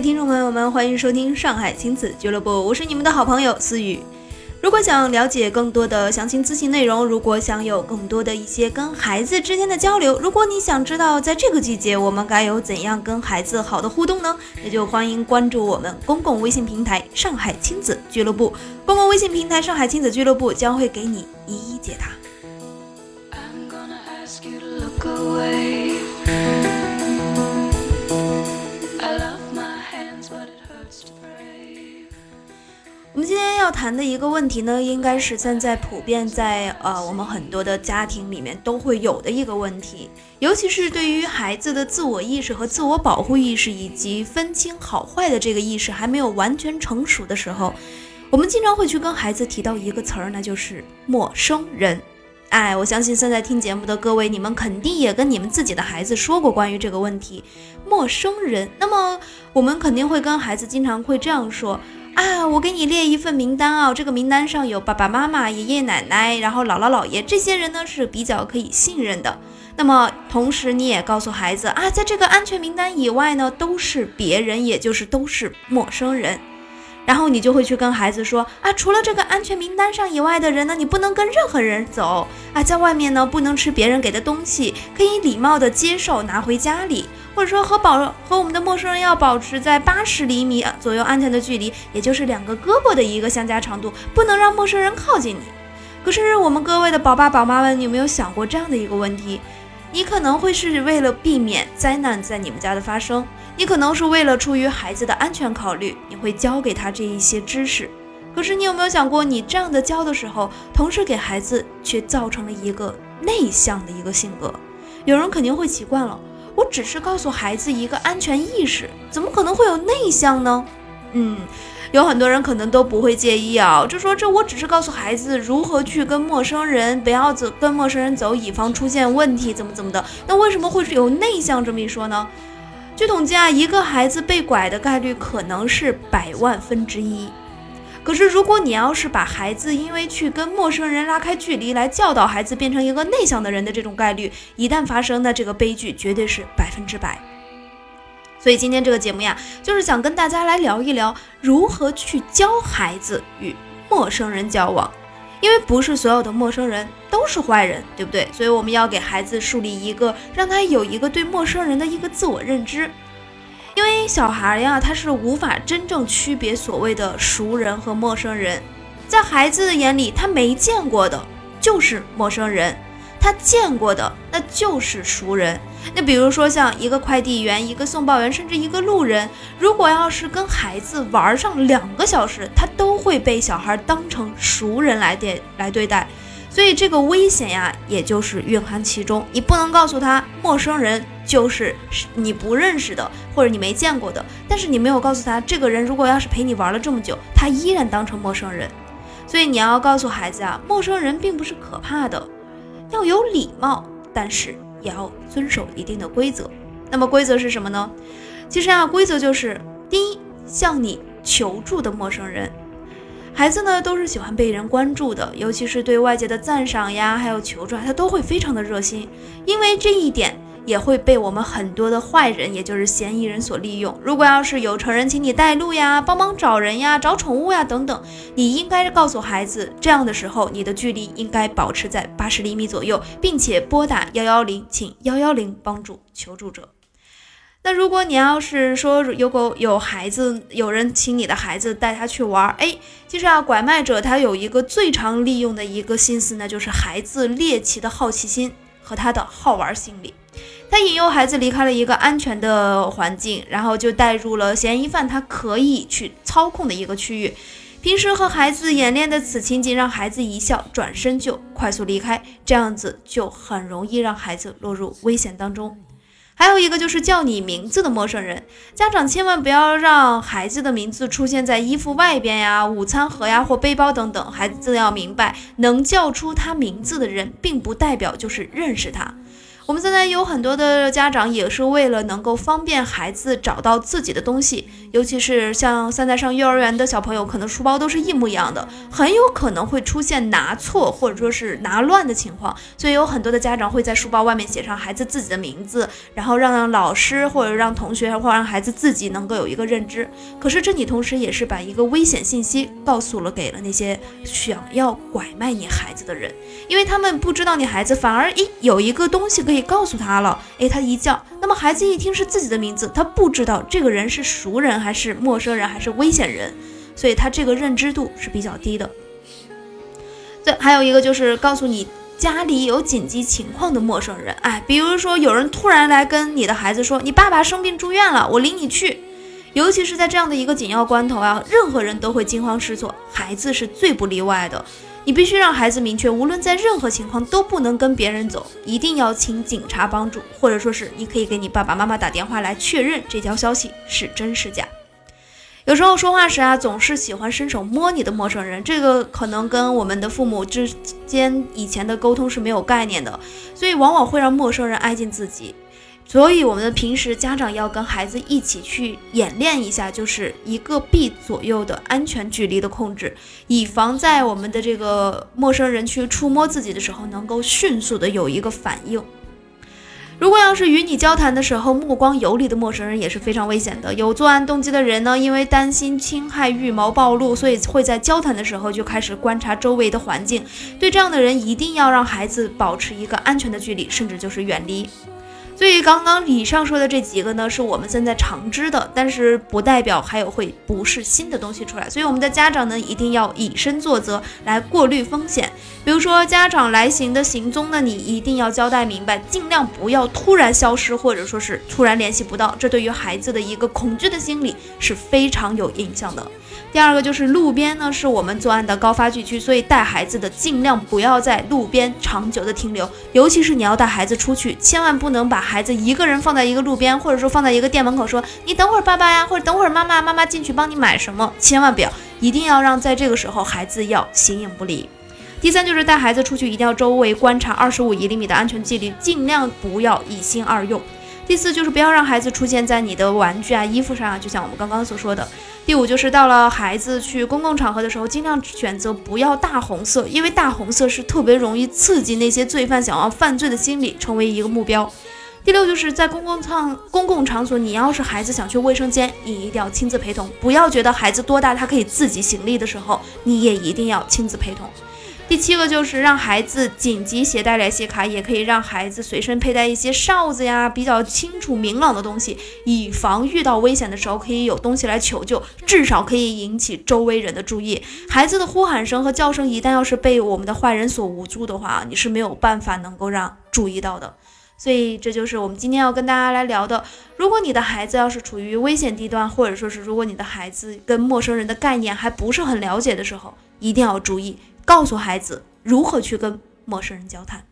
听众朋友们，欢迎收听上海亲子俱乐部，我是你们的好朋友思雨。如果想了解更多的详情咨询内容，如果想有更多的一些跟孩子之间的交流，如果你想知道在这个季节我们该有怎样跟孩子好的互动呢？那就欢迎关注我们公共微信平台“上海亲子俱乐部”。公共微信平台“上海亲子俱乐部”将会给你一一解答。I'm gonna ask you to look away. 今天要谈的一个问题呢，应该是现在普遍在呃我们很多的家庭里面都会有的一个问题，尤其是对于孩子的自我意识和自我保护意识以及分清好坏的这个意识还没有完全成熟的时候，我们经常会去跟孩子提到一个词儿，那就是陌生人。哎，我相信现在听节目的各位，你们肯定也跟你们自己的孩子说过关于这个问题，陌生人。那么我们肯定会跟孩子经常会这样说。啊，我给你列一份名单啊，这个名单上有爸爸妈妈、爷爷奶奶，然后姥姥姥爷，这些人呢是比较可以信任的。那么同时你也告诉孩子啊，在这个安全名单以外呢，都是别人，也就是都是陌生人。然后你就会去跟孩子说啊，除了这个安全名单上以外的人呢，你不能跟任何人走啊，在外面呢不能吃别人给的东西，可以礼貌的接受拿回家里。或者说和保和我们的陌生人要保持在八十厘米左右安全的距离，也就是两个胳膊的一个相加长度，不能让陌生人靠近你。可是我们各位的宝爸宝妈们，你有没有想过这样的一个问题？你可能会是为了避免灾难在你们家的发生，你可能是为了出于孩子的安全考虑，你会教给他这一些知识。可是你有没有想过，你这样的教的时候，同时给孩子却造成了一个内向的一个性格？有人肯定会奇怪了。我只是告诉孩子一个安全意识，怎么可能会有内向呢？嗯，有很多人可能都不会介意啊，就说这我只是告诉孩子如何去跟陌生人，不要走跟陌生人走，以防出现问题，怎么怎么的。那为什么会有内向这么一说呢？据统计啊，一个孩子被拐的概率可能是百万分之一。可是，如果你要是把孩子因为去跟陌生人拉开距离，来教导孩子变成一个内向的人的这种概率，一旦发生，那这个悲剧绝对是百分之百。所以今天这个节目呀，就是想跟大家来聊一聊如何去教孩子与陌生人交往，因为不是所有的陌生人都是坏人，对不对？所以我们要给孩子树立一个，让他有一个对陌生人的一个自我认知。因为小孩呀，他是无法真正区别所谓的熟人和陌生人，在孩子的眼里，他没见过的就是陌生人，他见过的那就是熟人。那比如说像一个快递员、一个送报员，甚至一个路人，如果要是跟孩子玩上两个小时，他都会被小孩当成熟人来对来对待。所以这个危险呀，也就是蕴含其中。你不能告诉他陌生人就是你不认识的，或者你没见过的。但是你没有告诉他，这个人如果要是陪你玩了这么久，他依然当成陌生人。所以你要告诉孩子啊，陌生人并不是可怕的，要有礼貌，但是也要遵守一定的规则。那么规则是什么呢？其实啊，规则就是第一，向你求助的陌生人。孩子呢都是喜欢被人关注的，尤其是对外界的赞赏呀，还有求助，他都会非常的热心。因为这一点也会被我们很多的坏人，也就是嫌疑人所利用。如果要是有成人请你带路呀，帮忙找人呀，找宠物呀等等，你应该告诉孩子，这样的时候你的距离应该保持在八十厘米左右，并且拨打幺幺零，请幺幺零帮助求助者。那如果你要是说有狗有孩子，有人请你的孩子带他去玩，哎，其实啊，拐卖者他有一个最常利用的一个心思呢，就是孩子猎奇的好奇心和他的好玩心理。他引诱孩子离开了一个安全的环境，然后就带入了嫌疑犯他可以去操控的一个区域。平时和孩子演练的此情景，让孩子一笑，转身就快速离开，这样子就很容易让孩子落入危险当中。还有一个就是叫你名字的陌生人，家长千万不要让孩子的名字出现在衣服外边呀、午餐盒呀或背包等等。孩子要明白，能叫出他名字的人，并不代表就是认识他。我们现在有很多的家长也是为了能够方便孩子找到自己的东西，尤其是像现在上幼儿园的小朋友，可能书包都是一模一样的，很有可能会出现拿错或者说是拿乱的情况。所以有很多的家长会在书包外面写上孩子自己的名字，然后让老师或者让同学或者让孩子自己能够有一个认知。可是这你同时也是把一个危险信息告诉了给了那些想要拐卖你孩子的人，因为他们不知道你孩子，反而一有一个东西可以。告诉他了，哎，他一叫，那么孩子一听是自己的名字，他不知道这个人是熟人还是陌生人还是危险人，所以他这个认知度是比较低的。对，还有一个就是告诉你家里有紧急情况的陌生人，哎，比如说有人突然来跟你的孩子说，你爸爸生病住院了，我领你去。尤其是在这样的一个紧要关头啊，任何人都会惊慌失措，孩子是最不例外的。你必须让孩子明确，无论在任何情况都不能跟别人走，一定要请警察帮助，或者说是你可以给你爸爸妈妈打电话来确认这条消息是真是假。有时候说话时啊，总是喜欢伸手摸你的陌生人，这个可能跟我们的父母之间以前的沟通是没有概念的，所以往往会让陌生人挨近自己。所以，我们的平时家长要跟孩子一起去演练一下，就是一个臂左右的安全距离的控制，以防在我们的这个陌生人去触摸自己的时候，能够迅速的有一个反应。如果要是与你交谈的时候目光游离的陌生人，也是非常危险的。有作案动机的人呢，因为担心侵害预谋暴露，所以会在交谈的时候就开始观察周围的环境。对这样的人，一定要让孩子保持一个安全的距离，甚至就是远离。所以刚刚以上说的这几个呢，是我们现在常知的，但是不代表还有会不是新的东西出来。所以我们的家长呢，一定要以身作则来过滤风险。比如说家长来行的行踪呢，你一定要交代明白，尽量不要突然消失，或者说是突然联系不到，这对于孩子的一个恐惧的心理是非常有影响的。第二个就是路边呢，是我们作案的高发地区，所以带孩子的尽量不要在路边长久的停留，尤其是你要带孩子出去，千万不能把孩子一个人放在一个路边，或者说放在一个店门口，说你等会儿爸爸呀，或者等会儿妈妈，妈妈进去帮你买什么，千万不要，一定要让在这个时候孩子要形影不离。第三就是带孩子出去，一定要周围观察二十五一厘米的安全距离，尽量不要一心二用。第四就是不要让孩子出现在你的玩具啊、衣服上啊，就像我们刚刚所说的。第五就是到了孩子去公共场合的时候，尽量选择不要大红色，因为大红色是特别容易刺激那些罪犯想要犯罪的心理，成为一个目标。第六就是在公共场公共场所，你要是孩子想去卫生间，你一定要亲自陪同，不要觉得孩子多大他可以自己行李的时候，你也一定要亲自陪同。第七个就是让孩子紧急携带联系卡，也可以让孩子随身佩戴一些哨子呀，比较清楚明朗的东西，以防遇到危险的时候可以有东西来求救，至少可以引起周围人的注意。孩子的呼喊声和叫声一旦要是被我们的坏人所无助的话，你是没有办法能够让注意到的。所以这就是我们今天要跟大家来聊的。如果你的孩子要是处于危险地段，或者说是如果你的孩子跟陌生人的概念还不是很了解的时候，一定要注意。告诉孩子如何去跟陌生人交谈。